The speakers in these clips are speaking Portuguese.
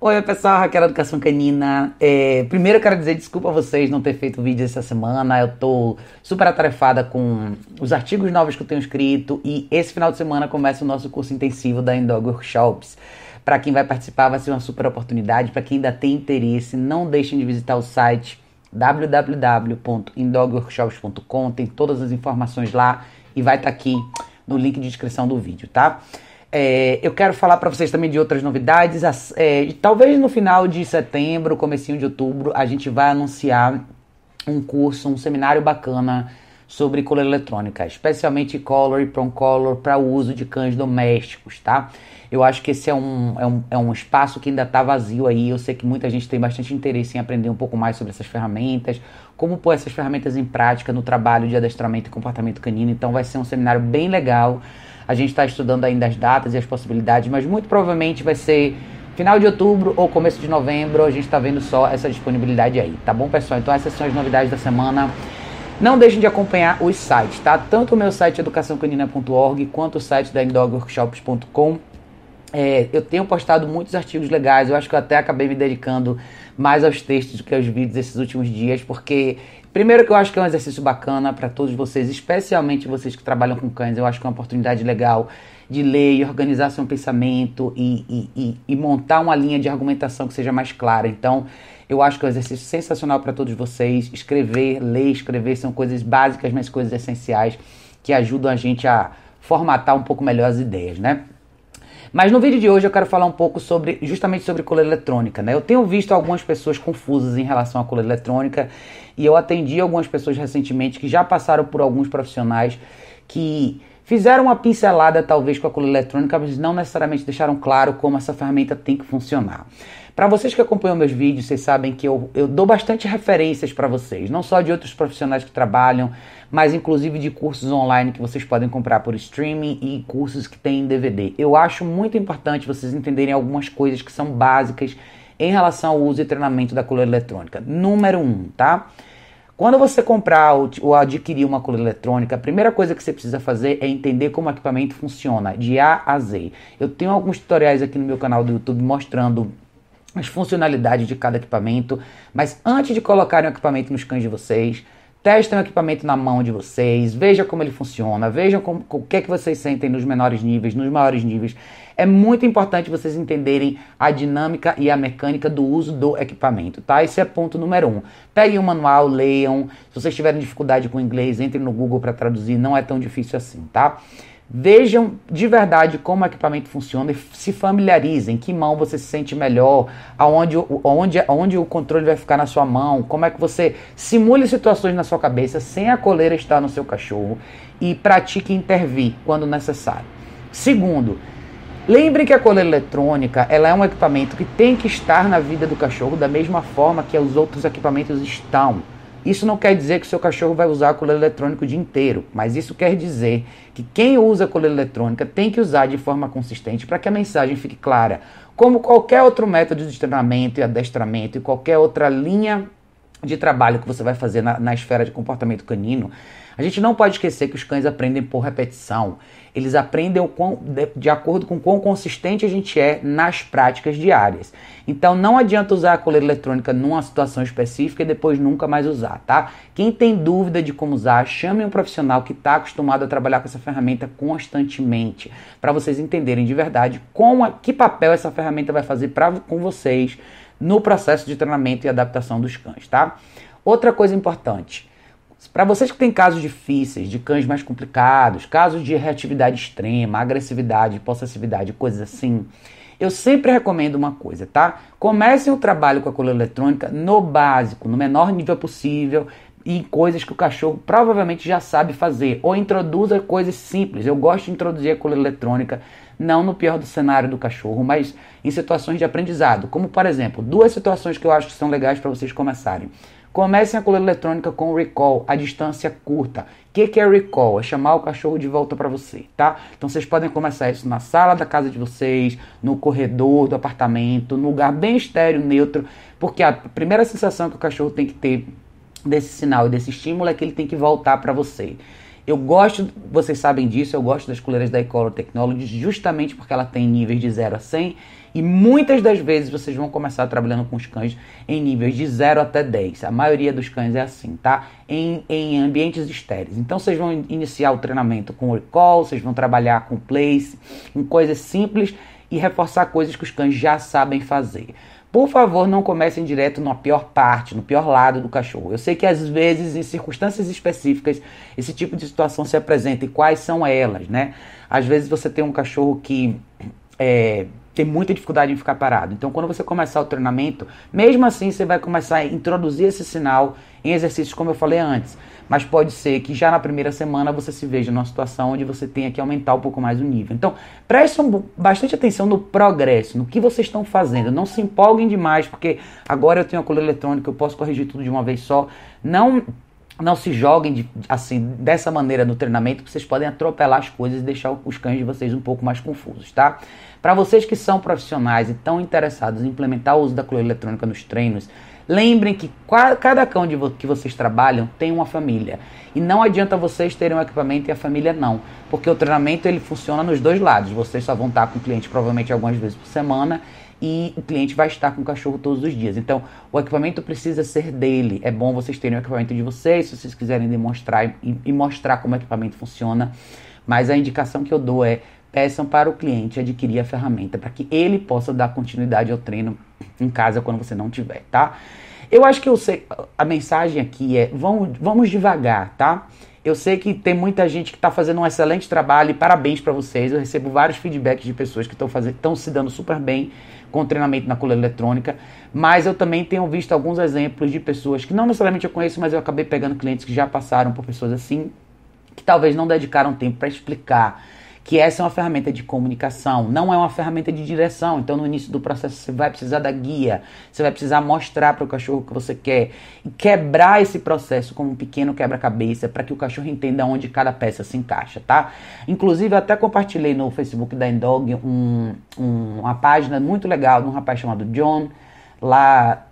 Oi, pessoal, Raquel Educação Canina. É, primeiro eu quero dizer desculpa a vocês não ter feito vídeo essa semana. Eu tô super atarefada com os artigos novos que eu tenho escrito e esse final de semana começa o nosso curso intensivo da Indog Workshops. Para quem vai participar vai ser uma super oportunidade. Para quem ainda tem interesse, não deixem de visitar o site www.indogworkshops.com. Tem todas as informações lá e vai estar tá aqui no link de descrição do vídeo, tá? É, eu quero falar para vocês também de outras novidades. É, talvez no final de setembro, comecinho de outubro, a gente vai anunciar um curso, um seminário bacana sobre coleira eletrônica, especialmente color e prom color para uso de cães domésticos, tá? Eu acho que esse é um, é um, é um espaço que ainda está vazio aí. Eu sei que muita gente tem bastante interesse em aprender um pouco mais sobre essas ferramentas, como pôr essas ferramentas em prática no trabalho de adestramento e comportamento canino. Então vai ser um seminário bem legal. A gente está estudando ainda as datas e as possibilidades, mas muito provavelmente vai ser final de outubro ou começo de novembro. A gente está vendo só essa disponibilidade aí, tá bom, pessoal? Então essas são as novidades da semana. Não deixem de acompanhar os sites, tá? Tanto o meu site educaçãocanina.org quanto o site da indogworkshops.com. É, eu tenho postado muitos artigos legais, eu acho que eu até acabei me dedicando mais aos textos do que aos vídeos esses últimos dias, porque Primeiro que eu acho que é um exercício bacana para todos vocês, especialmente vocês que trabalham com cães, eu acho que é uma oportunidade legal de ler e organizar seu pensamento e, e, e, e montar uma linha de argumentação que seja mais clara. Então, eu acho que é um exercício sensacional para todos vocês. Escrever, ler, escrever são coisas básicas, mas coisas essenciais que ajudam a gente a formatar um pouco melhor as ideias, né? Mas no vídeo de hoje eu quero falar um pouco sobre justamente sobre coleira eletrônica, né? Eu tenho visto algumas pessoas confusas em relação à coleira eletrônica e eu atendi algumas pessoas recentemente que já passaram por alguns profissionais que fizeram uma pincelada talvez com a coleira eletrônica, mas não necessariamente deixaram claro como essa ferramenta tem que funcionar. Para vocês que acompanham meus vídeos, vocês sabem que eu, eu dou bastante referências para vocês, não só de outros profissionais que trabalham, mas inclusive de cursos online que vocês podem comprar por streaming e cursos que têm DVD. Eu acho muito importante vocês entenderem algumas coisas que são básicas em relação ao uso e treinamento da coleira eletrônica. Número um, tá? Quando você comprar ou adquirir uma coleira eletrônica, a primeira coisa que você precisa fazer é entender como o equipamento funciona, de A a Z. Eu tenho alguns tutoriais aqui no meu canal do YouTube mostrando as funcionalidades de cada equipamento, mas antes de colocarem o equipamento nos cães de vocês, testem o equipamento na mão de vocês, vejam como ele funciona, vejam como, o que é que vocês sentem nos menores níveis, nos maiores níveis. É muito importante vocês entenderem a dinâmica e a mecânica do uso do equipamento, tá? Esse é ponto número um. Peguem o manual, leiam. Se vocês tiverem dificuldade com inglês, entrem no Google para traduzir, não é tão difícil assim, tá? Vejam de verdade como o equipamento funciona e se familiarizem. Que mão você se sente melhor, aonde, aonde, aonde o controle vai ficar na sua mão, como é que você simule situações na sua cabeça sem a coleira estar no seu cachorro e pratique intervir quando necessário. Segundo, lembre que a coleira eletrônica ela é um equipamento que tem que estar na vida do cachorro da mesma forma que os outros equipamentos estão. Isso não quer dizer que o seu cachorro vai usar a coleira eletrônica o dia inteiro, mas isso quer dizer que quem usa a coleira eletrônica tem que usar de forma consistente para que a mensagem fique clara. Como qualquer outro método de treinamento e adestramento e qualquer outra linha de trabalho que você vai fazer na, na esfera de comportamento canino, a gente não pode esquecer que os cães aprendem por repetição. Eles aprendem de, de acordo com quão consistente a gente é nas práticas diárias. Então não adianta usar a coleira eletrônica numa situação específica e depois nunca mais usar, tá? Quem tem dúvida de como usar, chame um profissional que está acostumado a trabalhar com essa ferramenta constantemente, para vocês entenderem de verdade como, que papel essa ferramenta vai fazer pra, com vocês no processo de treinamento e adaptação dos cães, tá? Outra coisa importante, para vocês que têm casos difíceis, de cães mais complicados, casos de reatividade extrema, agressividade, possessividade, coisas assim, eu sempre recomendo uma coisa, tá? Comecem o trabalho com a coleira eletrônica no básico, no menor nível possível e coisas que o cachorro provavelmente já sabe fazer. Ou introduza coisas simples. Eu gosto de introduzir a coleira eletrônica, não no pior do cenário do cachorro, mas em situações de aprendizado. Como, por exemplo, duas situações que eu acho que são legais para vocês começarem. Comecem a coleira eletrônica com recall, a distância curta. O que, que é recall? É chamar o cachorro de volta para você, tá? Então vocês podem começar isso na sala da casa de vocês, no corredor do apartamento, num lugar bem estéreo, neutro, porque a primeira sensação que o cachorro tem que ter desse sinal e desse estímulo é que ele tem que voltar para você. Eu gosto, vocês sabem disso, eu gosto das coleiras da Ecolor Technology justamente porque ela tem níveis de 0 a 100 e muitas das vezes vocês vão começar trabalhando com os cães em níveis de 0 até 10. A maioria dos cães é assim, tá? Em, em ambientes estéreis. Então vocês vão iniciar o treinamento com recall, vocês vão trabalhar com place, com coisas simples e reforçar coisas que os cães já sabem fazer. Por favor, não comecem direto na pior parte, no pior lado do cachorro. Eu sei que às vezes, em circunstâncias específicas, esse tipo de situação se apresenta e quais são elas, né? Às vezes você tem um cachorro que é, tem muita dificuldade em ficar parado. Então, quando você começar o treinamento, mesmo assim você vai começar a introduzir esse sinal em exercícios, como eu falei antes. Mas pode ser que já na primeira semana você se veja numa situação onde você tenha que aumentar um pouco mais o nível. Então, prestem bastante atenção no progresso, no que vocês estão fazendo. Não se empolguem demais, porque agora eu tenho a cola eletrônica, eu posso corrigir tudo de uma vez só. Não não se joguem de, assim dessa maneira no treinamento, vocês podem atropelar as coisas e deixar os cães de vocês um pouco mais confusos, tá? Para vocês que são profissionais e estão interessados em implementar o uso da coleira eletrônica nos treinos, lembrem que cada cão vo que vocês trabalham tem uma família. E não adianta vocês terem um equipamento e a família não. Porque o treinamento ele funciona nos dois lados. Vocês só vão estar com o cliente provavelmente algumas vezes por semana e o cliente vai estar com o cachorro todos os dias. Então, o equipamento precisa ser dele. É bom vocês terem o equipamento de vocês, se vocês quiserem demonstrar e, e mostrar como o equipamento funciona. Mas a indicação que eu dou é peçam para o cliente adquirir a ferramenta para que ele possa dar continuidade ao treino em casa quando você não tiver, tá? Eu acho que eu sei, a mensagem aqui é vamos, vamos devagar, tá? Eu sei que tem muita gente que está fazendo um excelente trabalho e parabéns para vocês. Eu recebo vários feedbacks de pessoas que estão se dando super bem com treinamento na coleira eletrônica, mas eu também tenho visto alguns exemplos de pessoas que não necessariamente eu conheço, mas eu acabei pegando clientes que já passaram por pessoas assim, que talvez não dedicaram tempo para explicar que essa é uma ferramenta de comunicação, não é uma ferramenta de direção. Então, no início do processo, você vai precisar da guia, você vai precisar mostrar para o cachorro o que você quer e quebrar esse processo como um pequeno quebra-cabeça para que o cachorro entenda onde cada peça se encaixa, tá? Inclusive, eu até compartilhei no Facebook da Endog um, um, uma página muito legal de um rapaz chamado John, lá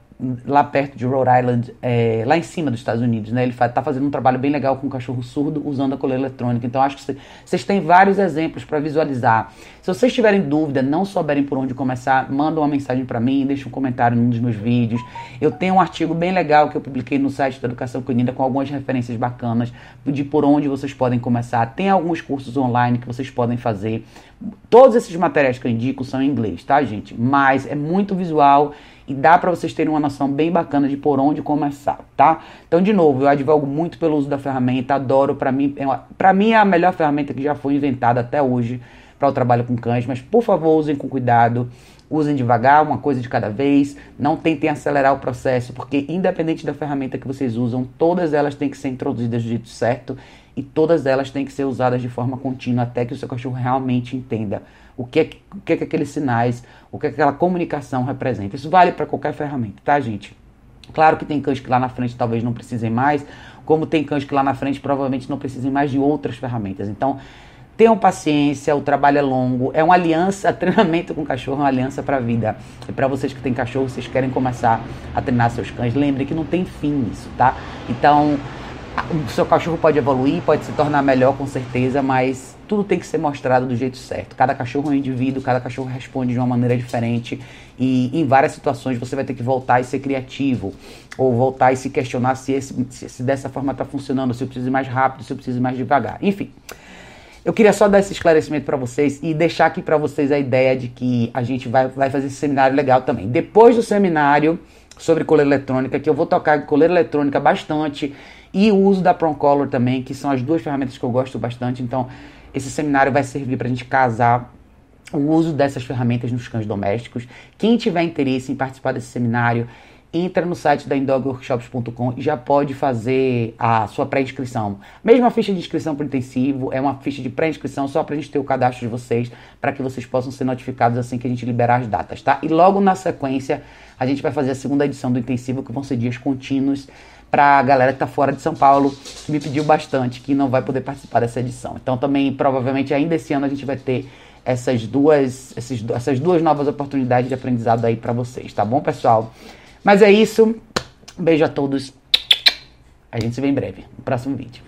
lá perto de Rhode Island, é, lá em cima dos Estados Unidos, né? Ele está fazendo um trabalho bem legal com um cachorro surdo usando a coleira eletrônica. Então acho que vocês têm vários exemplos para visualizar. Se vocês tiverem dúvida, não souberem por onde começar, manda uma mensagem para mim, deixa um comentário num dos meus vídeos. Eu tenho um artigo bem legal que eu publiquei no site da Educação Canina com algumas referências bacanas de por onde vocês podem começar. Tem alguns cursos online que vocês podem fazer. Todos esses materiais que eu indico são em inglês, tá, gente? Mas é muito visual e dá para vocês terem uma noção bem bacana de por onde começar, tá? Então, de novo, eu advogo muito pelo uso da ferramenta, adoro, para mim, é para mim é a melhor ferramenta que já foi inventada até hoje para o trabalho com cães, mas por favor, usem com cuidado, usem devagar, uma coisa de cada vez, não tentem acelerar o processo, porque independente da ferramenta que vocês usam, todas elas têm que ser introduzidas do jeito certo e todas elas têm que ser usadas de forma contínua até que o seu cachorro realmente entenda o que é, o que, é que aqueles sinais, o que, é que aquela comunicação representa. Isso vale para qualquer ferramenta, tá, gente? Claro que tem cães que lá na frente talvez não precisem mais, como tem cães que lá na frente provavelmente não precisem mais de outras ferramentas. Então, tenham paciência, o trabalho é longo, é uma aliança, treinamento com cachorro é uma aliança para a vida. E para vocês que têm cachorro, vocês querem começar a treinar seus cães, lembre que não tem fim isso, tá? Então, o seu cachorro pode evoluir, pode se tornar melhor com certeza, mas tudo tem que ser mostrado do jeito certo. Cada cachorro é um indivíduo, cada cachorro responde de uma maneira diferente e em várias situações você vai ter que voltar e ser criativo ou voltar e se questionar se, esse, se, se dessa forma está funcionando, se eu preciso ir mais rápido, se eu preciso ir mais devagar. Enfim, eu queria só dar esse esclarecimento para vocês e deixar aqui para vocês a ideia de que a gente vai, vai fazer esse seminário legal também. Depois do seminário sobre coleira eletrônica, que eu vou tocar coleira eletrônica bastante e o uso da Color também, que são as duas ferramentas que eu gosto bastante. Então, esse seminário vai servir para a gente casar o uso dessas ferramentas nos cães domésticos. Quem tiver interesse em participar desse seminário, entra no site da indogworkshops.com e já pode fazer a sua pré-inscrição. Mesmo a ficha de inscrição para intensivo, é uma ficha de pré-inscrição só para a gente ter o cadastro de vocês, para que vocês possam ser notificados assim que a gente liberar as datas, tá? E logo na sequência, a gente vai fazer a segunda edição do intensivo, que vão ser dias contínuos para a galera que está fora de São Paulo, que me pediu bastante, que não vai poder participar dessa edição. Então também, provavelmente, ainda esse ano a gente vai ter essas duas, essas duas novas oportunidades de aprendizado aí para vocês, tá bom, pessoal? Mas é isso. Beijo a todos. A gente se vê em breve, no próximo vídeo.